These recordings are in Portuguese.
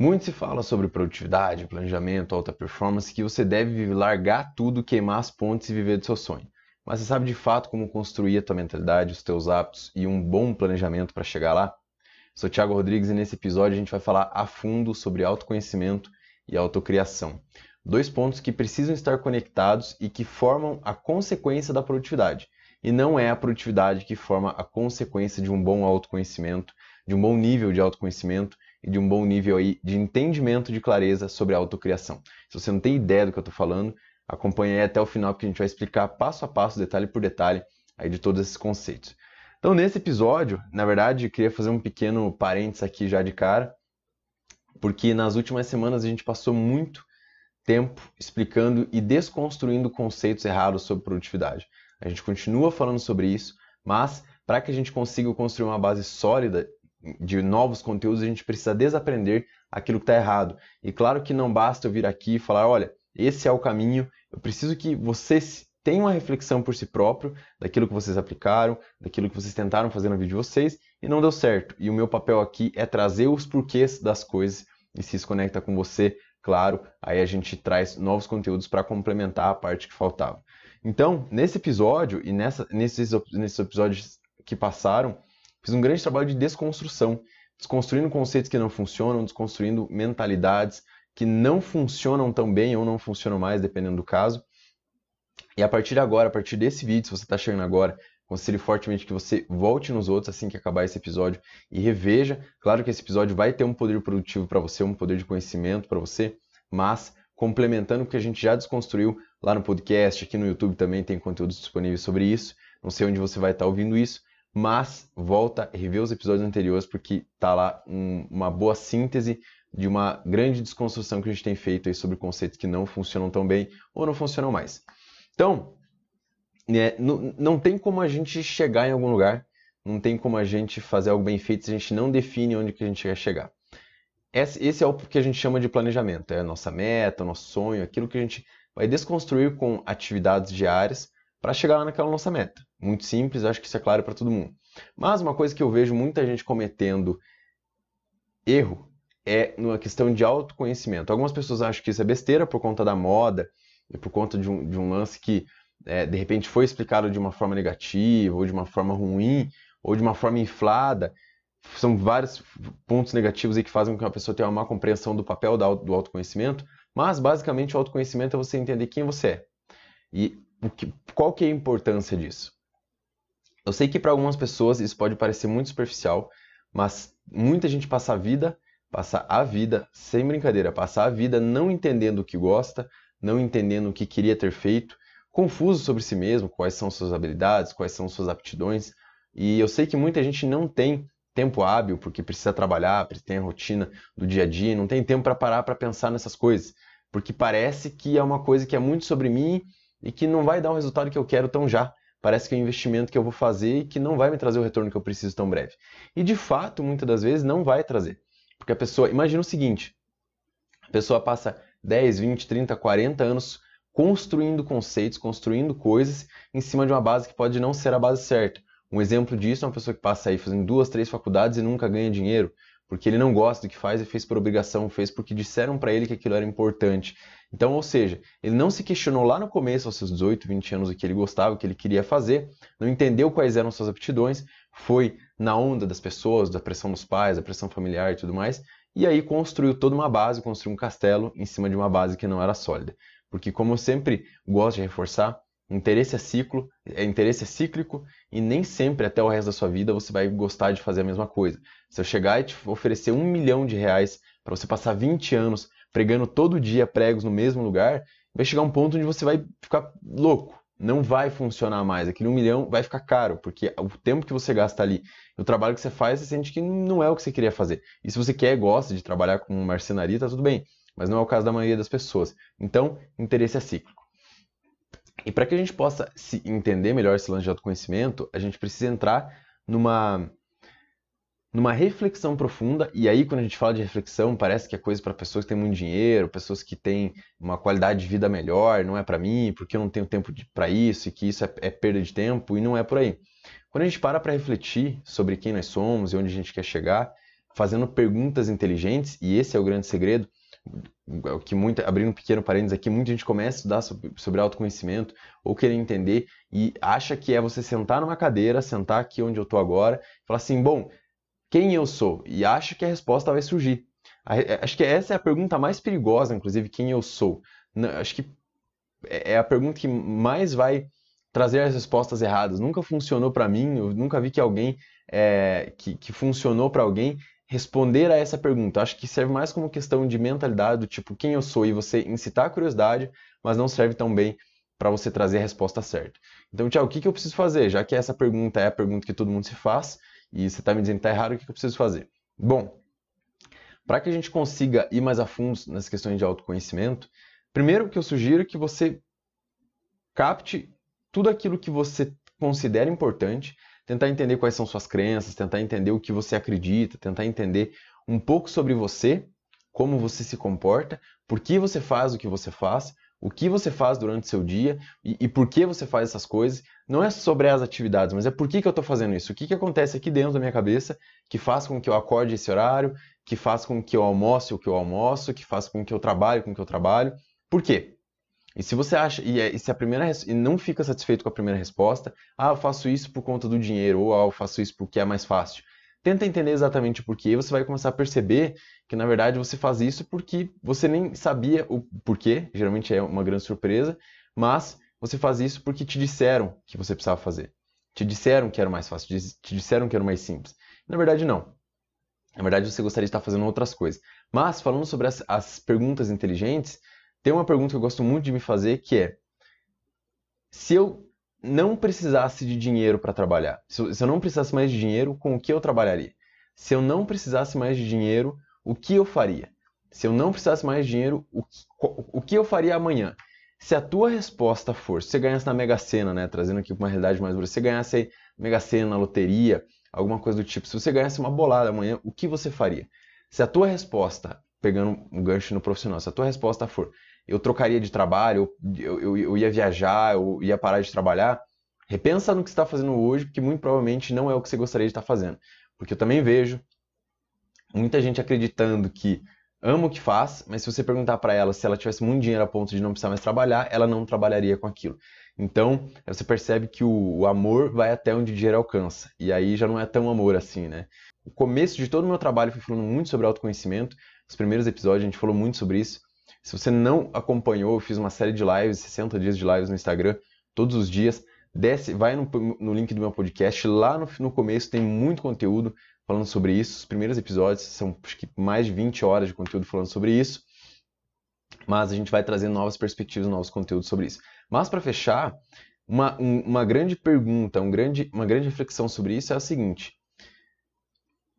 Muito se fala sobre produtividade, planejamento, alta performance, que você deve largar tudo, queimar as pontes e viver do seu sonho. Mas você sabe de fato como construir a tua mentalidade, os teus hábitos e um bom planejamento para chegar lá? Sou Thiago Rodrigues e nesse episódio a gente vai falar a fundo sobre autoconhecimento e autocriação. Dois pontos que precisam estar conectados e que formam a consequência da produtividade. E não é a produtividade que forma a consequência de um bom autoconhecimento, de um bom nível de autoconhecimento e de um bom nível aí de entendimento de clareza sobre a autocriação. Se você não tem ideia do que eu estou falando, acompanhe aí até o final que a gente vai explicar passo a passo, detalhe por detalhe, aí de todos esses conceitos. Então, nesse episódio, na verdade, queria fazer um pequeno parênteses aqui já de cara, porque nas últimas semanas a gente passou muito tempo explicando e desconstruindo conceitos errados sobre produtividade. A gente continua falando sobre isso, mas para que a gente consiga construir uma base sólida de novos conteúdos, a gente precisa desaprender aquilo que está errado. E claro que não basta eu vir aqui e falar, olha, esse é o caminho, eu preciso que vocês tenham uma reflexão por si próprio daquilo que vocês aplicaram, daquilo que vocês tentaram fazer na vida de vocês e não deu certo. E o meu papel aqui é trazer os porquês das coisas e se isso conecta com você, claro, aí a gente traz novos conteúdos para complementar a parte que faltava. Então, nesse episódio e nessa, nesses, nesses episódios que passaram, Fiz um grande trabalho de desconstrução, desconstruindo conceitos que não funcionam, desconstruindo mentalidades que não funcionam tão bem ou não funcionam mais, dependendo do caso. E a partir de agora, a partir desse vídeo, se você está chegando agora, considere fortemente que você volte nos outros assim que acabar esse episódio e reveja. Claro que esse episódio vai ter um poder produtivo para você, um poder de conhecimento para você, mas complementando o que a gente já desconstruiu lá no podcast, aqui no YouTube também tem conteúdos disponíveis sobre isso. Não sei onde você vai estar tá ouvindo isso, mas volta e rever os episódios anteriores porque tá lá um, uma boa síntese de uma grande desconstrução que a gente tem feito aí sobre conceitos que não funcionam tão bem ou não funcionam mais. Então, né, não, não tem como a gente chegar em algum lugar, não tem como a gente fazer algo bem feito se a gente não define onde que a gente quer chegar. Esse, esse é o que a gente chama de planejamento, é a nossa meta, o nosso sonho, aquilo que a gente vai desconstruir com atividades diárias para chegar lá naquela nossa meta. Muito simples, acho que isso é claro para todo mundo. Mas uma coisa que eu vejo muita gente cometendo erro é numa questão de autoconhecimento. Algumas pessoas acham que isso é besteira por conta da moda e por conta de um, de um lance que é, de repente foi explicado de uma forma negativa ou de uma forma ruim ou de uma forma inflada. São vários pontos negativos aí que fazem com que a pessoa tenha uma má compreensão do papel do autoconhecimento, mas basicamente o autoconhecimento é você entender quem você é. E que, qual que é a importância disso? Eu sei que para algumas pessoas isso pode parecer muito superficial, mas muita gente passa a vida, passa a vida, sem brincadeira, passa a vida não entendendo o que gosta, não entendendo o que queria ter feito, confuso sobre si mesmo, quais são suas habilidades, quais são suas aptidões. E eu sei que muita gente não tem tempo hábil porque precisa trabalhar, tem a rotina do dia a dia, não tem tempo para parar para pensar nessas coisas, porque parece que é uma coisa que é muito sobre mim e que não vai dar o resultado que eu quero tão já. Parece que é um investimento que eu vou fazer e que não vai me trazer o retorno que eu preciso tão breve. E de fato, muitas das vezes não vai trazer. Porque a pessoa, imagina o seguinte: a pessoa passa 10, 20, 30, 40 anos construindo conceitos, construindo coisas em cima de uma base que pode não ser a base certa. Um exemplo disso é uma pessoa que passa aí fazendo duas, três faculdades e nunca ganha dinheiro, porque ele não gosta do que faz e fez por obrigação, fez porque disseram para ele que aquilo era importante. Então, ou seja, ele não se questionou lá no começo, aos seus 18, 20 anos, o que ele gostava, o que ele queria fazer, não entendeu quais eram suas aptidões, foi na onda das pessoas, da pressão dos pais, da pressão familiar e tudo mais, e aí construiu toda uma base, construiu um castelo em cima de uma base que não era sólida. Porque, como eu sempre gosto de reforçar, interesse é ciclo, é interesse é cíclico e nem sempre até o resto da sua vida você vai gostar de fazer a mesma coisa. Se eu chegar e te oferecer um milhão de reais para você passar 20 anos pregando todo dia pregos no mesmo lugar, vai chegar um ponto onde você vai ficar louco. Não vai funcionar mais. Aquele um milhão vai ficar caro, porque o tempo que você gasta ali, o trabalho que você faz, você sente que não é o que você queria fazer. E se você quer, gosta de trabalhar com marcenaria, tá tudo bem. Mas não é o caso da maioria das pessoas. Então, interesse é cíclico. E para que a gente possa se entender melhor esse lance de autoconhecimento, a gente precisa entrar numa numa reflexão profunda, e aí quando a gente fala de reflexão, parece que é coisa para pessoas que têm muito dinheiro, pessoas que têm uma qualidade de vida melhor, não é para mim, porque eu não tenho tempo para isso, e que isso é, é, perda de tempo, e não é por aí. Quando a gente para para refletir sobre quem nós somos e onde a gente quer chegar, fazendo perguntas inteligentes, e esse é o grande segredo, que muito, abrindo um pequeno parênteses aqui, muita gente começa a estudar sobre, sobre autoconhecimento ou querer entender e acha que é você sentar numa cadeira, sentar aqui onde eu estou agora, e falar assim, bom, quem eu sou? E acha que a resposta vai surgir. É, acho que essa é a pergunta mais perigosa, inclusive, quem eu sou. Acho que é, é a pergunta que mais vai trazer as respostas erradas. Nunca funcionou para mim, eu nunca vi que alguém é, que, que funcionou para alguém responder a essa pergunta. Acho que serve mais como questão de mentalidade, do tipo quem eu sou e você incitar a curiosidade, mas não serve tão bem para você trazer a resposta certa. Então, Tiago, o que, que eu preciso fazer? Já que essa pergunta é a pergunta que todo mundo se faz e você está me dizendo que está errado, o que, que eu preciso fazer? Bom, para que a gente consiga ir mais a fundo nas questões de autoconhecimento, primeiro que eu sugiro que você capte tudo aquilo que você considera importante tentar entender quais são suas crenças, tentar entender o que você acredita, tentar entender um pouco sobre você, como você se comporta, por que você faz o que você faz, o que você faz durante seu dia e, e por que você faz essas coisas. Não é sobre as atividades, mas é por que, que eu estou fazendo isso. O que, que acontece aqui dentro da minha cabeça que faz com que eu acorde esse horário, que faz com que eu almoce o que eu almoço, que faz com que eu trabalhe com o que eu trabalho. Por quê? E se você acha, e, é, e se a primeira e não fica satisfeito com a primeira resposta, ah, eu faço isso por conta do dinheiro, ou ah, eu faço isso porque é mais fácil. Tenta entender exatamente por quê, e você vai começar a perceber que na verdade você faz isso porque você nem sabia o porquê, geralmente é uma grande surpresa, mas você faz isso porque te disseram que você precisava fazer. Te disseram que era mais fácil, te disseram que era mais simples. Na verdade, não. Na verdade, você gostaria de estar fazendo outras coisas. Mas, falando sobre as, as perguntas inteligentes, tem uma pergunta que eu gosto muito de me fazer que é: se eu não precisasse de dinheiro para trabalhar, se eu, não precisasse mais de dinheiro, com o que eu trabalharia? Se eu não precisasse mais de dinheiro, o que eu faria? Se eu não precisasse mais de dinheiro, o que, o que eu faria amanhã? Se a tua resposta for, se você ganhasse na Mega Sena, né, trazendo aqui para uma realidade mais dura, se você ganhasse na Mega Sena, na loteria, alguma coisa do tipo, se você ganhasse uma bolada amanhã, o que você faria? Se a tua resposta, pegando um gancho no profissional, se a tua resposta for, eu trocaria de trabalho, eu, eu, eu ia viajar, eu ia parar de trabalhar, repensa no que você está fazendo hoje, porque muito provavelmente não é o que você gostaria de estar fazendo. Porque eu também vejo muita gente acreditando que ama o que faz, mas se você perguntar para ela se ela tivesse muito dinheiro a ponto de não precisar mais trabalhar, ela não trabalharia com aquilo. Então, você percebe que o, o, amor vai até onde o dinheiro alcança. E aí já não é tão amor assim, né? O começo de todo o meu trabalho foi falando muito sobre autoconhecimento. Os primeiros episódios a gente falou muito sobre isso. Se você não acompanhou, eu fiz uma série de lives, 60 dias de lives no Instagram, todos os dias. Desce, vai no, no link do meu podcast, lá no, no começo tem muito conteúdo falando sobre isso. Os primeiros episódios são acho que mais de 20 horas de conteúdo falando sobre isso. Mas a gente vai trazer novas perspectivas, novos conteúdos sobre isso. Mas para fechar, uma, um, uma grande pergunta, um grande, uma grande reflexão sobre isso é a seguinte: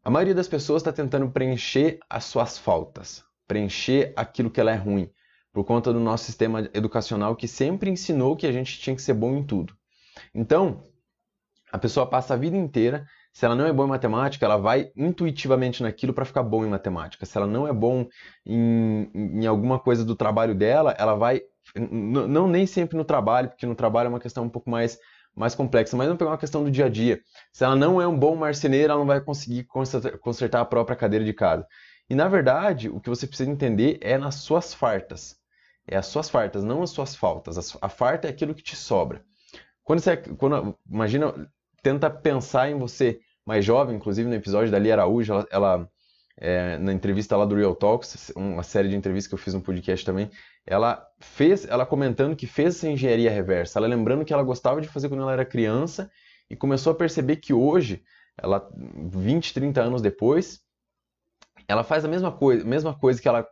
a maioria das pessoas está tentando preencher as suas faltas, preencher aquilo que ela é ruim, por conta do nosso sistema educacional que sempre ensinou que a gente tinha que ser bom em tudo. Então, a pessoa passa a vida inteira, se ela não é boa em matemática, ela vai intuitivamente naquilo para ficar bom em matemática. Se ela não é bom em, em alguma coisa do trabalho dela, ela vai não nem sempre no trabalho, porque no trabalho é uma questão um pouco mais mais complexa, mas vamos pegar uma questão do dia a dia. Se ela não é um bom marceneiro, ela não vai conseguir consertar a própria cadeira de casa. E na verdade, o que você precisa entender é nas suas fartas. É as suas fartas, não as suas faltas. A farta é aquilo que te sobra. Quando você, quando, imagina, tenta pensar em você mais jovem, inclusive no episódio da Lia Araújo, ela, ela é, na entrevista lá do Real Talks, uma série de entrevistas que eu fiz no podcast também, ela fez, ela comentando que fez essa engenharia reversa, ela lembrando que ela gostava de fazer quando ela era criança e começou a perceber que hoje, ela 20, 30 anos depois, ela faz a mesma coisa, mesma coisa que ela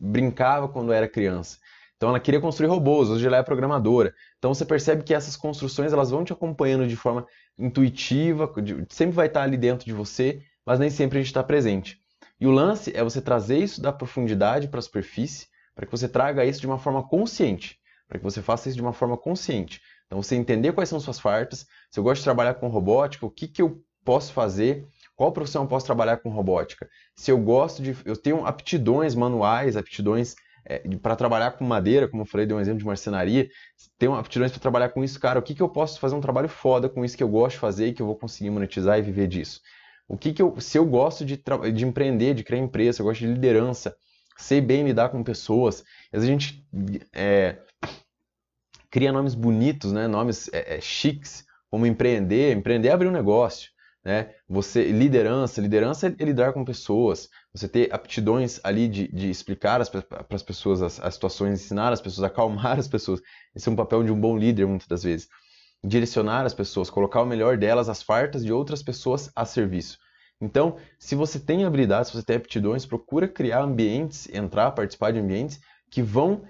brincava quando era criança. Então ela queria construir robôs, hoje ela é programadora. Então você percebe que essas construções elas vão te acompanhando de forma intuitiva, sempre vai estar ali dentro de você, mas nem sempre a gente está presente. E o lance é você trazer isso da profundidade para a superfície, para que você traga isso de uma forma consciente, para que você faça isso de uma forma consciente. Então você entender quais são suas fartas, se eu gosto de trabalhar com robótica, o que, que eu posso fazer qual profissão eu posso trabalhar com robótica? Se eu gosto de. Eu tenho aptidões manuais, aptidões é, para trabalhar com madeira, como eu falei, dei um exemplo de marcenaria. Tenho aptidões para trabalhar com isso, cara. O que, que eu posso fazer um trabalho foda com isso que eu gosto de fazer e que eu vou conseguir monetizar e viver disso? O que que eu, se eu gosto de, de empreender, de criar empresa, eu gosto de liderança, sei bem lidar com pessoas, às vezes a gente é, cria nomes bonitos, né? Nomes é, é, chiques, como empreender, empreender é abrir um negócio, né? Você liderança, liderança é lidar com pessoas, você ter aptidões ali de, de explicar para as pessoas as, as, situações, ensinar as pessoas, acalmar as pessoas. Esse é um papel de um bom líder muitas das vezes. Direcionar as pessoas, colocar o melhor delas às fartas de outras pessoas a serviço. Então, se você tem habilidades, se você tem aptidões, procura criar ambientes, entrar, participar de ambientes que vão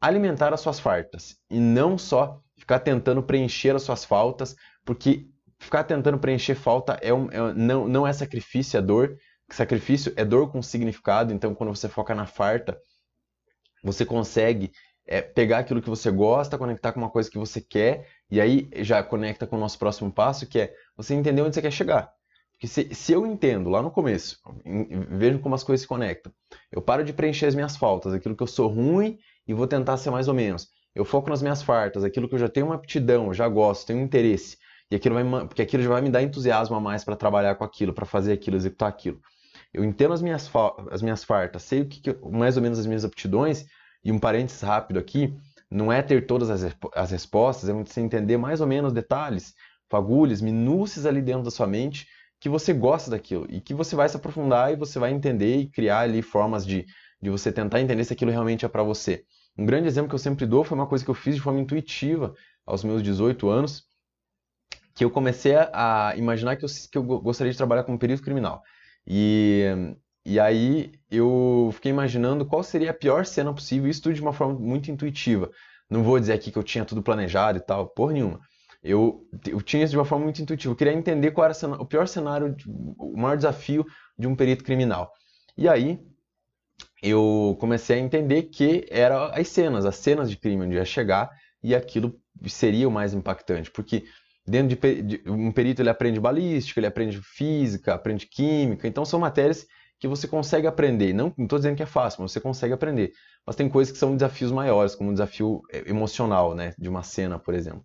alimentar as suas fartas e não só ficar tentando preencher as suas faltas, porque ficar tentando preencher falta é, um, é não, não é sacrifício, é dor. Sacrifício é dor com significado, então quando você foca na farta, você consegue é, pegar aquilo que você gosta, conectar com uma coisa que você quer, e aí já conecta com o nosso próximo passo, que é você entender onde você quer chegar. Porque se, se eu entendo lá no começo, vejo como as coisas se conectam, eu paro de preencher as minhas faltas, aquilo que eu sou ruim e vou tentar ser mais ou menos. Eu foco nas minhas fartas, aquilo que eu já tenho uma aptidão, já gosto, tenho um interesse, e aquilo vai, porque aquilo já vai me dar entusiasmo a mais para trabalhar com aquilo, para fazer aquilo, executar aquilo. Eu entendo as minhas, as minhas fartas, sei o que, que mais ou menos as minhas aptidões, e um parênteses rápido aqui, não é ter todas as, as respostas, é você entender mais ou menos detalhes, fagulhas, minúcias ali dentro da sua mente, que você gosta daquilo e que você vai se aprofundar e você vai entender e criar ali formas de, de você tentar entender se aquilo realmente é para você. Um grande exemplo que eu sempre dou foi uma coisa que eu fiz de forma intuitiva aos meus 18 anos, que eu comecei a imaginar que eu, que eu gostaria de trabalhar como perito criminal. E, e aí eu fiquei imaginando qual seria a pior cena possível, isso tudo de uma forma muito intuitiva. Não vou dizer aqui que eu tinha tudo planejado e tal, por nenhuma. Eu, eu tinha isso de uma forma muito intuitiva. Eu queria entender qual era o pior cenário, o maior desafio de um perito criminal. E aí eu comecei a entender que eram as cenas, as cenas de crime onde ia chegar e aquilo seria o mais impactante, porque dentro de, de um perito ele aprende balística, ele aprende física, aprende química, então são matérias que você consegue aprender. Não estou dizendo que é fácil, mas você consegue aprender. Mas tem coisas que são desafios maiores, como um desafio é, emocional, né, de uma cena, por exemplo.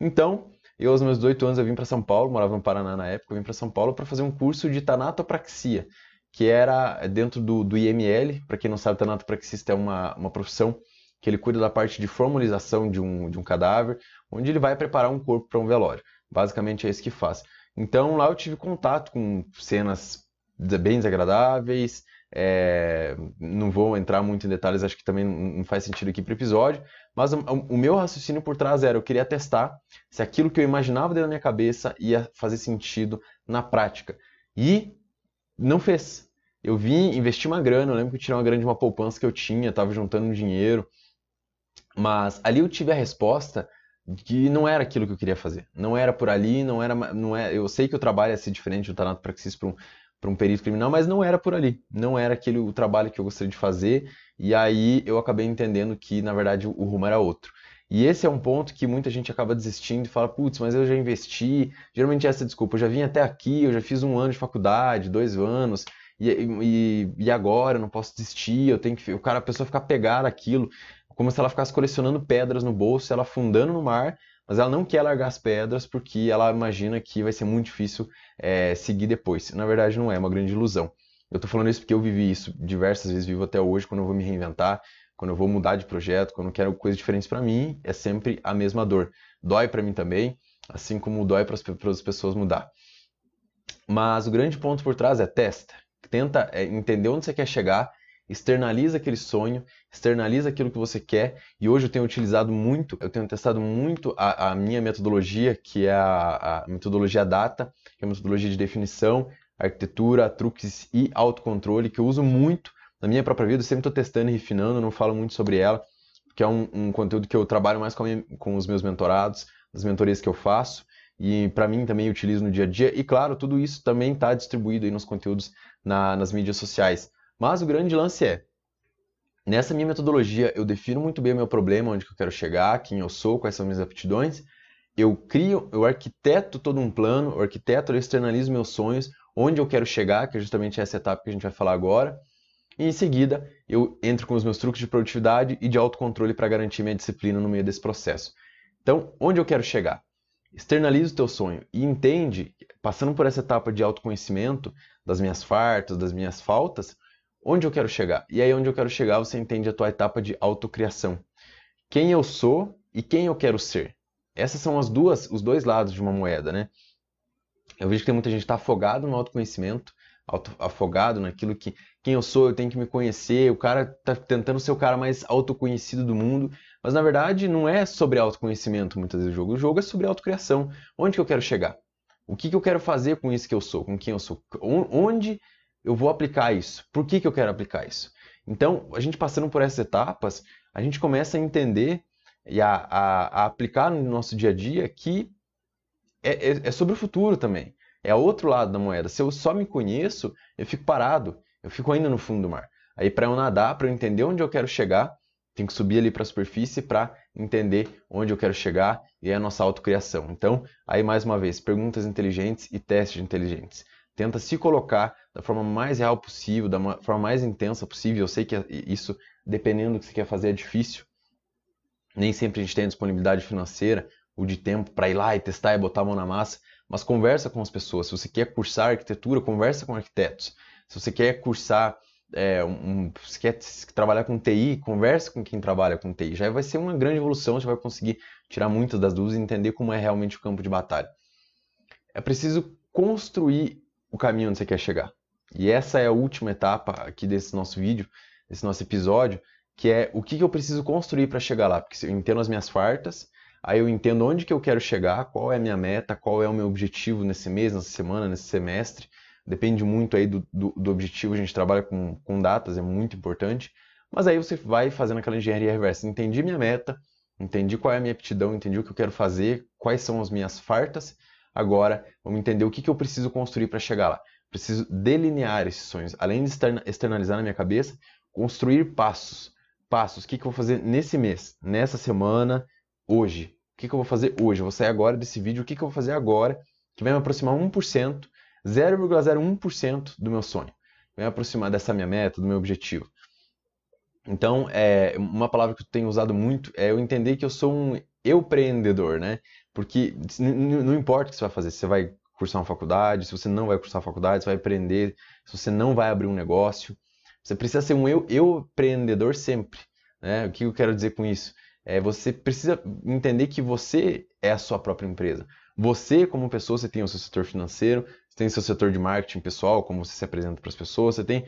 Então, eu aos meus 18 anos eu vim para São Paulo, morava no Paraná na época, eu vim para São Paulo para fazer um curso de tanatopraxia, que era dentro do, do IML. Para quem não sabe, tanatopraxista é uma, uma profissão que ele cuida da parte de formalização de um, de um cadáver, onde ele vai preparar um corpo para um velório. Basicamente é isso que faz. Então lá eu tive contato com cenas bem desagradáveis, é, não vou entrar muito em detalhes, acho que também não faz sentido aqui para o episódio, mas o, o, meu raciocínio por trás era: eu queria testar se aquilo que eu imaginava dentro da minha cabeça ia fazer sentido na prática. E não fez. Eu vim investir uma grana, eu lembro que eu tirei uma grana de uma poupança que eu tinha, estava juntando dinheiro, mas ali eu tive a resposta que não era aquilo que eu queria fazer. Não era por ali, não era, não é. Eu sei que o trabalho ia ser diferente do Tanato Praxis para um um perito criminal, mas não era por ali, não era aquele o trabalho que eu gostaria de fazer, e aí eu acabei entendendo que na verdade o rumo era outro. E esse é um ponto que muita gente acaba desistindo e fala, putz, mas eu já investi, geralmente essa desculpa, eu já vim até aqui, eu já fiz um ano de faculdade, dois anos, e, e, e agora eu não posso desistir, eu tenho que. O cara, a pessoa ficar pegada aquilo, como se ela ficasse colecionando pedras no bolso, ela afundando no mar, mas ela não quer largar as pedras porque ela imagina que vai ser muito difícil é, seguir depois. Na verdade, não é, é uma grande ilusão. Eu estou falando isso porque eu vivi isso diversas vezes, vivo até hoje, quando eu vou me reinventar, quando eu vou mudar de projeto, quando eu quero coisas diferentes para mim, é sempre a mesma dor. Dói para mim também, assim como dói para as pessoas mudar. Mas o grande ponto por trás é testa. Tenta é, entender onde você quer chegar externaliza aquele sonho, externaliza aquilo que você quer. E hoje eu tenho utilizado muito, eu tenho testado muito a, a minha metodologia, que é a, a, metodologia DATA, que é a metodologia de definição, arquitetura, truques e autocontrole, que eu uso muito na minha própria vida. Eu sempre estou testando e refinando, não falo muito sobre ela, porque é um, um conteúdo que eu trabalho mais com, minha, com os meus mentorados, nas mentorias que eu faço. E para mim também utilizo no dia a dia. E claro, tudo isso também está distribuído aí nos conteúdos na, nas mídias sociais. Mas o grande lance é, nessa minha metodologia eu defino muito bem o meu problema, onde que eu quero chegar, quem eu sou, quais são minhas aptidões, eu crio, eu arquiteto todo um plano, eu arquiteto, eu externalizo meus sonhos, onde eu quero chegar, que é justamente essa etapa que a gente vai falar agora, e em seguida eu entro com os meus truques de produtividade e de autocontrole para garantir minha disciplina no meio desse processo. Então, onde eu quero chegar? externaliza o teu sonho e entende, passando por essa etapa de autoconhecimento, das minhas fartas, das minhas faltas, onde eu quero chegar. E aí onde eu quero chegar, você entende a tua etapa de autocriação. Quem eu sou e quem eu quero ser. Essas são as duas, os dois lados de uma moeda, né? Eu vejo que tem muita gente que está afogado no autoconhecimento, auto, afogado naquilo que quem eu sou, eu tenho que me conhecer. O cara está tentando ser o cara mais autoconhecido do mundo, mas na verdade não é sobre autoconhecimento muitas vezes o jogo. O jogo é sobre autocriação. Onde que eu quero chegar? O que, que eu quero fazer com isso que eu sou, com quem eu sou? Onde eu vou aplicar isso? Por que, que eu quero aplicar isso? Então, a gente passando por essas etapas, a gente começa a entender e a, a, a aplicar no nosso dia a dia que é, é, é, sobre o futuro também. É outro lado da moeda. Se eu só me conheço, eu fico parado, eu fico ainda no fundo do mar. Aí, para eu nadar, para eu entender onde eu quero chegar, tenho que subir ali para a superfície para entender onde eu quero chegar e é a nossa autocriação. Então, aí mais uma vez, perguntas inteligentes e testes inteligentes. Tenta se colocar da forma mais real possível, da forma mais intensa possível. Eu sei que isso, dependendo do que você quer fazer, é difícil. Nem sempre a gente tem a disponibilidade financeira ou de tempo para ir lá e testar e botar a mão na massa, mas conversa com as pessoas. Se você quer cursar arquitetura, conversa com arquitetos. Se você quer cursar, é, um, se quer trabalhar com TI, conversa com quem trabalha com TI. Já vai ser uma grande evolução, você vai conseguir tirar muitas das dúvidas e entender como é realmente o campo de batalha. É preciso construir o caminho onde você quer chegar. E essa é a última etapa aqui desse nosso vídeo, desse nosso episódio, que é o que, eu preciso construir para chegar lá. Porque eu entendo as minhas fartas, aí eu entendo onde que eu quero chegar, qual é a minha meta, qual é o meu objetivo nesse mês, nessa semana, nesse semestre. Depende muito aí do, do, do objetivo, a gente trabalha com, com datas, é muito importante. Mas aí você vai fazendo aquela engenharia reversa. Entendi minha meta, entendi qual é a minha aptidão, entendi o que eu quero fazer, quais são as minhas fartas. Agora, vamos entender o que, que eu preciso construir para chegar lá. Preciso delinear esses sonhos. Além de externalizar na minha cabeça, construir passos passos. O que, que eu vou fazer nesse mês, nessa semana, hoje? O que, que eu vou fazer hoje? Eu vou sair agora desse vídeo. O que, que eu vou fazer agora que vai me aproximar 1%, 0,01% do meu sonho? Vai me aproximar dessa minha meta, do meu objetivo. Então, é, uma palavra que eu tenho usado muito é eu entender que eu sou um eu empreendedor, né? Porque não importa o que você vai fazer, se você vai cursar uma faculdade, se você não vai cursar uma faculdade, se vai empreender, se você não vai abrir um negócio, você precisa ser um eu, eu empreendedor sempre. Né? O que eu quero dizer com isso? É, você precisa entender que você é a sua própria empresa. Você, como pessoa, você tem o seu setor financeiro, você tem o seu setor de marketing pessoal, como você se apresenta para as pessoas, você tem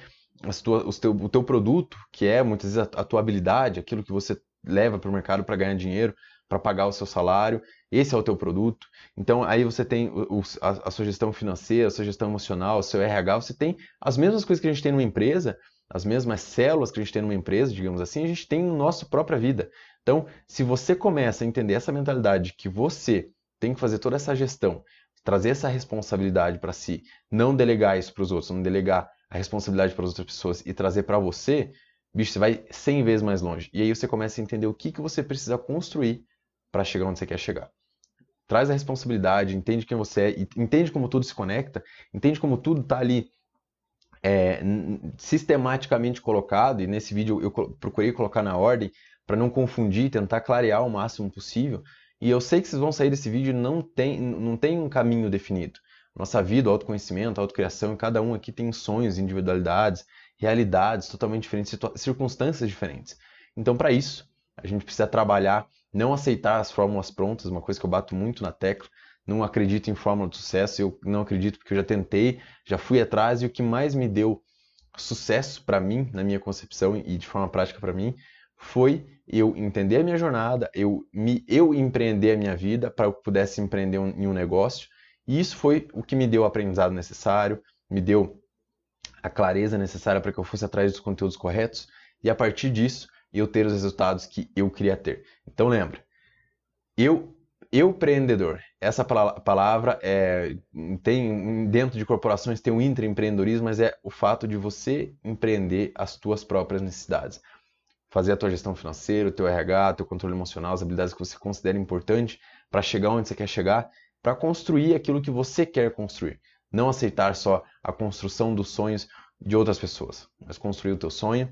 tua, o, teu, o teu produto, que é muitas vezes a, a tua habilidade, aquilo que você leva para o mercado para ganhar dinheiro, para pagar o seu salário, esse é o teu produto. Então aí você tem o, a, a sua gestão financeira, a sua gestão emocional, o seu RH, você tem as mesmas coisas que a gente tem numa empresa, as mesmas células que a gente tem numa empresa, digamos assim, a gente tem no nosso própria vida. Então, se você começa a entender essa mentalidade que você tem que fazer toda essa gestão, trazer essa responsabilidade para si, não delegar isso para os outros, não delegar a responsabilidade para as outras pessoas e trazer para você, bicho, você vai 100 vezes mais longe. E aí você começa a entender o que, que você precisa construir para chegar onde você quer chegar. Traz a responsabilidade, entende quem você é, entende como tudo se conecta, entende como tudo está ali é, sistematicamente colocado, e nesse vídeo eu procurei colocar na ordem para não confundir, tentar clarear o máximo possível. E eu sei que vocês vão sair desse vídeo não tem, não tem um caminho definido. Nossa vida, autoconhecimento, autocriação, cada um aqui tem sonhos, individualidades, realidades totalmente diferentes, circunstâncias diferentes. Então, para isso, a gente precisa trabalhar, não aceitar as fórmulas prontas, uma coisa que eu bato muito na tecla, não acredito em fórmula de sucesso, eu não acredito porque eu já tentei, já fui atrás e o que mais me deu sucesso para mim, na minha concepção e de forma prática para mim, foi eu entender a minha jornada, eu me eu empreender a minha vida para eu pudesse empreender um, em um negócio. E isso foi o que me deu o aprendizado necessário, me deu a clareza necessária para que eu fosse atrás dos conteúdos corretos e a partir disso eu ter os resultados que eu queria ter. Então lembra, eu eu empreendedor, essa palavra é, tem dentro de corporações tem um intraempreendedorismo, mas é o fato de você empreender as tuas próprias necessidades. Fazer a tua gestão financeira, o teu RH, o teu controle emocional, as habilidades que você considera importante para chegar onde você quer chegar, para construir aquilo que você quer construir. Não aceitar só a construção dos sonhos de outras pessoas, mas construir o teu sonho,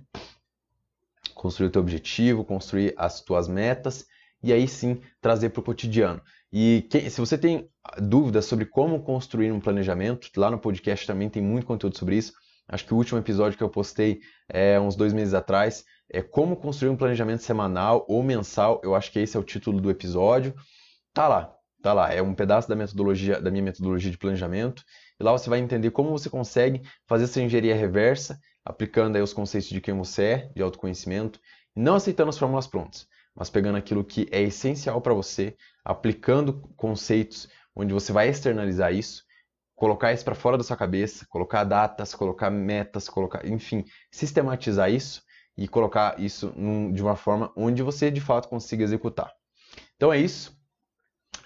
construir o teu objetivo, construir as tuas metas e aí sim trazer para o cotidiano. E quem, se você tem dúvidas sobre como construir um planejamento, lá no podcast também tem muito conteúdo sobre isso. Acho que o último episódio que eu postei é uns dois meses atrás é como construir um planejamento semanal ou mensal. Eu acho que esse é o título do episódio. Tá lá, tá lá. É um pedaço da metodologia, da minha metodologia de planejamento. E lá você vai entender como você consegue fazer essa engenharia reversa, aplicando aí os conceitos de quem você é, de autoconhecimento, não aceitando as fórmulas prontas, mas pegando aquilo que é essencial para você, aplicando conceitos onde você vai externalizar isso, colocar isso para fora da sua cabeça, colocar datas, colocar metas, colocar, enfim, sistematizar isso e colocar isso num, de uma forma onde você de fato consiga executar. Então é isso.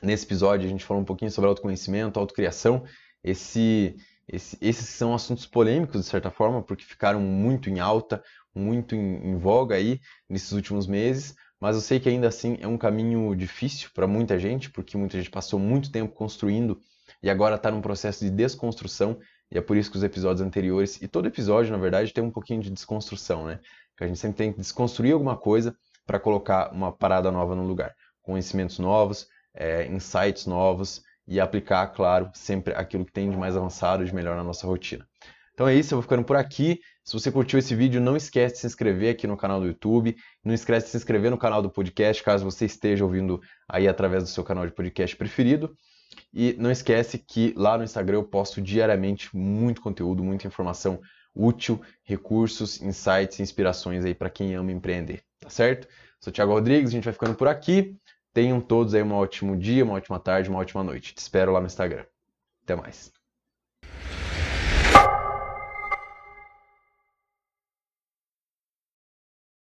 Nesse episódio a gente falou um pouquinho sobre autoconhecimento, autocriação. Esse, esse, esses são assuntos polêmicos de certa forma, porque ficaram muito em alta, muito em, em voga aí nesses últimos meses. Mas eu sei que ainda assim é um caminho difícil para muita gente, porque muita gente passou muito tempo construindo e agora está num processo de desconstrução. E é por isso que os episódios anteriores, e todo episódio, na verdade, tem um pouquinho de desconstrução, né? Que a gente sempre tem que desconstruir alguma coisa para colocar uma parada nova no lugar. Conhecimentos novos, é, insights novos e aplicar, claro, sempre aquilo que tem de mais avançado, de melhor na nossa rotina. Então é isso, eu vou ficando por aqui. Se você curtiu esse vídeo, não esquece de se inscrever aqui no canal do YouTube. Não esquece de se inscrever no canal do podcast, caso você esteja ouvindo aí através do seu canal de podcast preferido. E não esquece que lá no Instagram eu posto diariamente muito conteúdo, muita informação útil, recursos, insights, inspirações aí para quem ama empreender, tá certo? Sou o Thiago Rodrigues, a gente vai ficando por aqui. Tenham todos aí um ótimo dia, uma ótima tarde, uma ótima noite. Te espero lá no Instagram. Até mais.